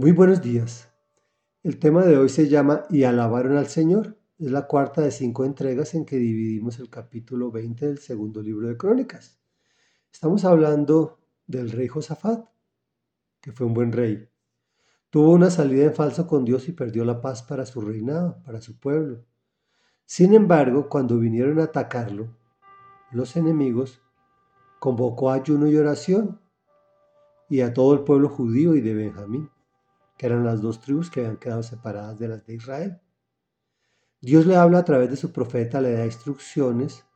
Muy buenos días. El tema de hoy se llama Y alabaron al Señor. Es la cuarta de cinco entregas en que dividimos el capítulo 20 del segundo libro de Crónicas. Estamos hablando del rey Josafat, que fue un buen rey. Tuvo una salida en falso con Dios y perdió la paz para su reinado, para su pueblo. Sin embargo, cuando vinieron a atacarlo, los enemigos, convocó ayuno y oración y a todo el pueblo judío y de Benjamín, que eran las dos tribus que habían quedado separadas de las de Israel. Dios le habla a través de su profeta, le da instrucciones,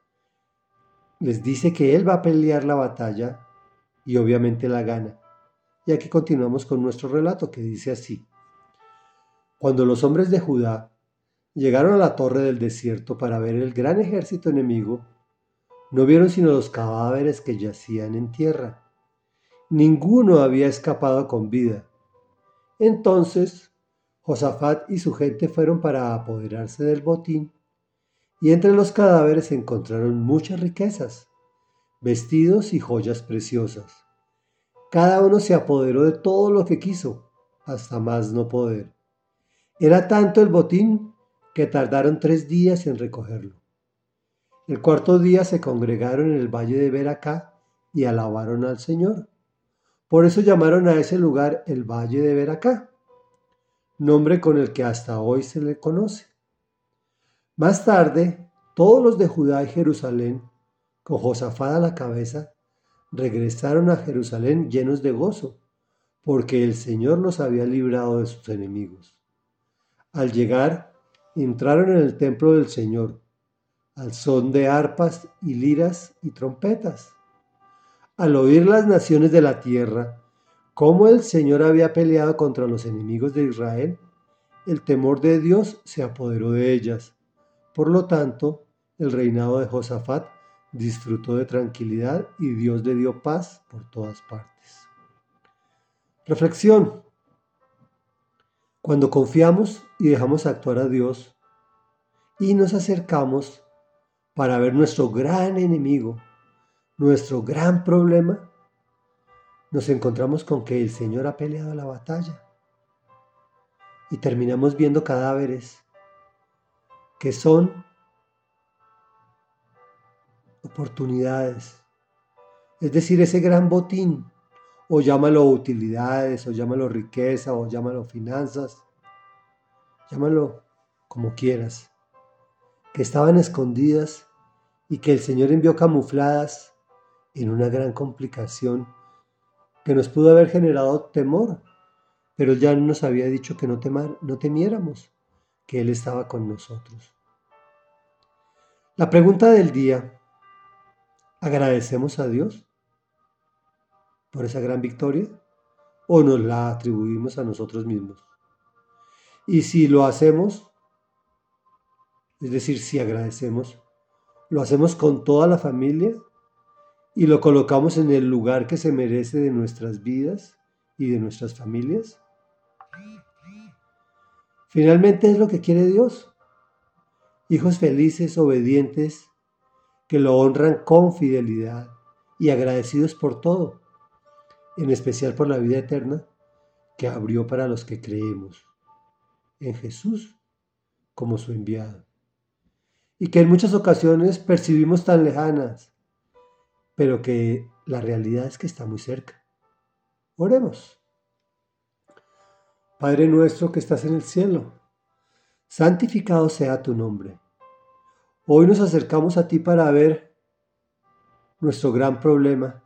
les dice que él va a pelear la batalla y obviamente la gana. Y aquí continuamos con nuestro relato que dice así. Cuando los hombres de Judá llegaron a la torre del desierto para ver el gran ejército enemigo, no vieron sino los cadáveres que yacían en tierra. Ninguno había escapado con vida. Entonces Josafat y su gente fueron para apoderarse del botín, y entre los cadáveres encontraron muchas riquezas, vestidos y joyas preciosas. Cada uno se apoderó de todo lo que quiso, hasta más no poder. Era tanto el botín que tardaron tres días en recogerlo. El cuarto día se congregaron en el valle de Beracá y alabaron al Señor. Por eso llamaron a ese lugar el valle de Beracá, nombre con el que hasta hoy se le conoce. Más tarde, todos los de Judá y Jerusalén, con Josafat a la cabeza, regresaron a Jerusalén llenos de gozo, porque el Señor los había librado de sus enemigos. Al llegar, entraron en el templo del Señor, al son de arpas y liras y trompetas. Al oír las naciones de la tierra cómo el Señor había peleado contra los enemigos de Israel, el temor de Dios se apoderó de ellas. Por lo tanto, el reinado de Josafat disfrutó de tranquilidad y Dios le dio paz por todas partes. Reflexión. Cuando confiamos y dejamos actuar a Dios y nos acercamos para ver nuestro gran enemigo, nuestro gran problema, nos encontramos con que el Señor ha peleado la batalla y terminamos viendo cadáveres que son oportunidades. Es decir, ese gran botín, o llámalo utilidades, o llámalo riqueza, o llámalo finanzas, llámalo como quieras, que estaban escondidas y que el Señor envió camufladas en una gran complicación que nos pudo haber generado temor, pero ya nos había dicho que no, no temiéramos, que Él estaba con nosotros. La pregunta del día ¿Agradecemos a Dios por esa gran victoria o nos la atribuimos a nosotros mismos? Y si lo hacemos, es decir, si agradecemos, lo hacemos con toda la familia y lo colocamos en el lugar que se merece de nuestras vidas y de nuestras familias. Finalmente es lo que quiere Dios. Hijos felices, obedientes, que lo honran con fidelidad y agradecidos por todo, en especial por la vida eterna que abrió para los que creemos en Jesús como su enviado, y que en muchas ocasiones percibimos tan lejanas, pero que la realidad es que está muy cerca. Oremos. Padre nuestro que estás en el cielo, santificado sea tu nombre Hoy nos acercamos a ti para ver nuestro gran problema,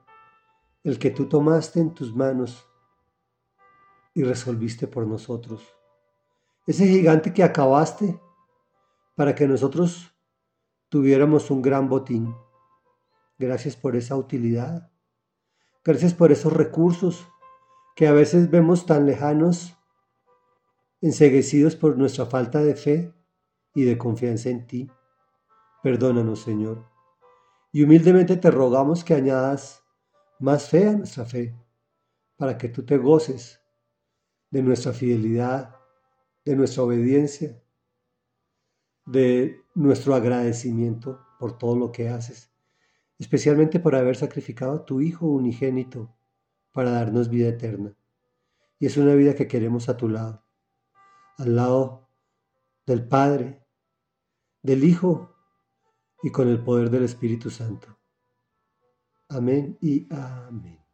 el que tú tomaste en tus manos y resolviste por nosotros. Ese gigante que acabaste para que nosotros tuviéramos un gran botín. Gracias por esa utilidad. Gracias por esos recursos que a veces vemos tan lejanos, enseguecidos por nuestra falta de fe y de confianza en ti. Perdónanos, Señor. Y humildemente te rogamos que añadas más fe a nuestra fe, para que tú te goces de nuestra fidelidad, de nuestra obediencia, de nuestro agradecimiento por todo lo que haces, especialmente por haber sacrificado a tu Hijo unigénito para darnos vida eterna. y es una vida que queremos a tu lado, al lado del Padre, del Hijo y con el poder del Espíritu Santo. Amén y amén.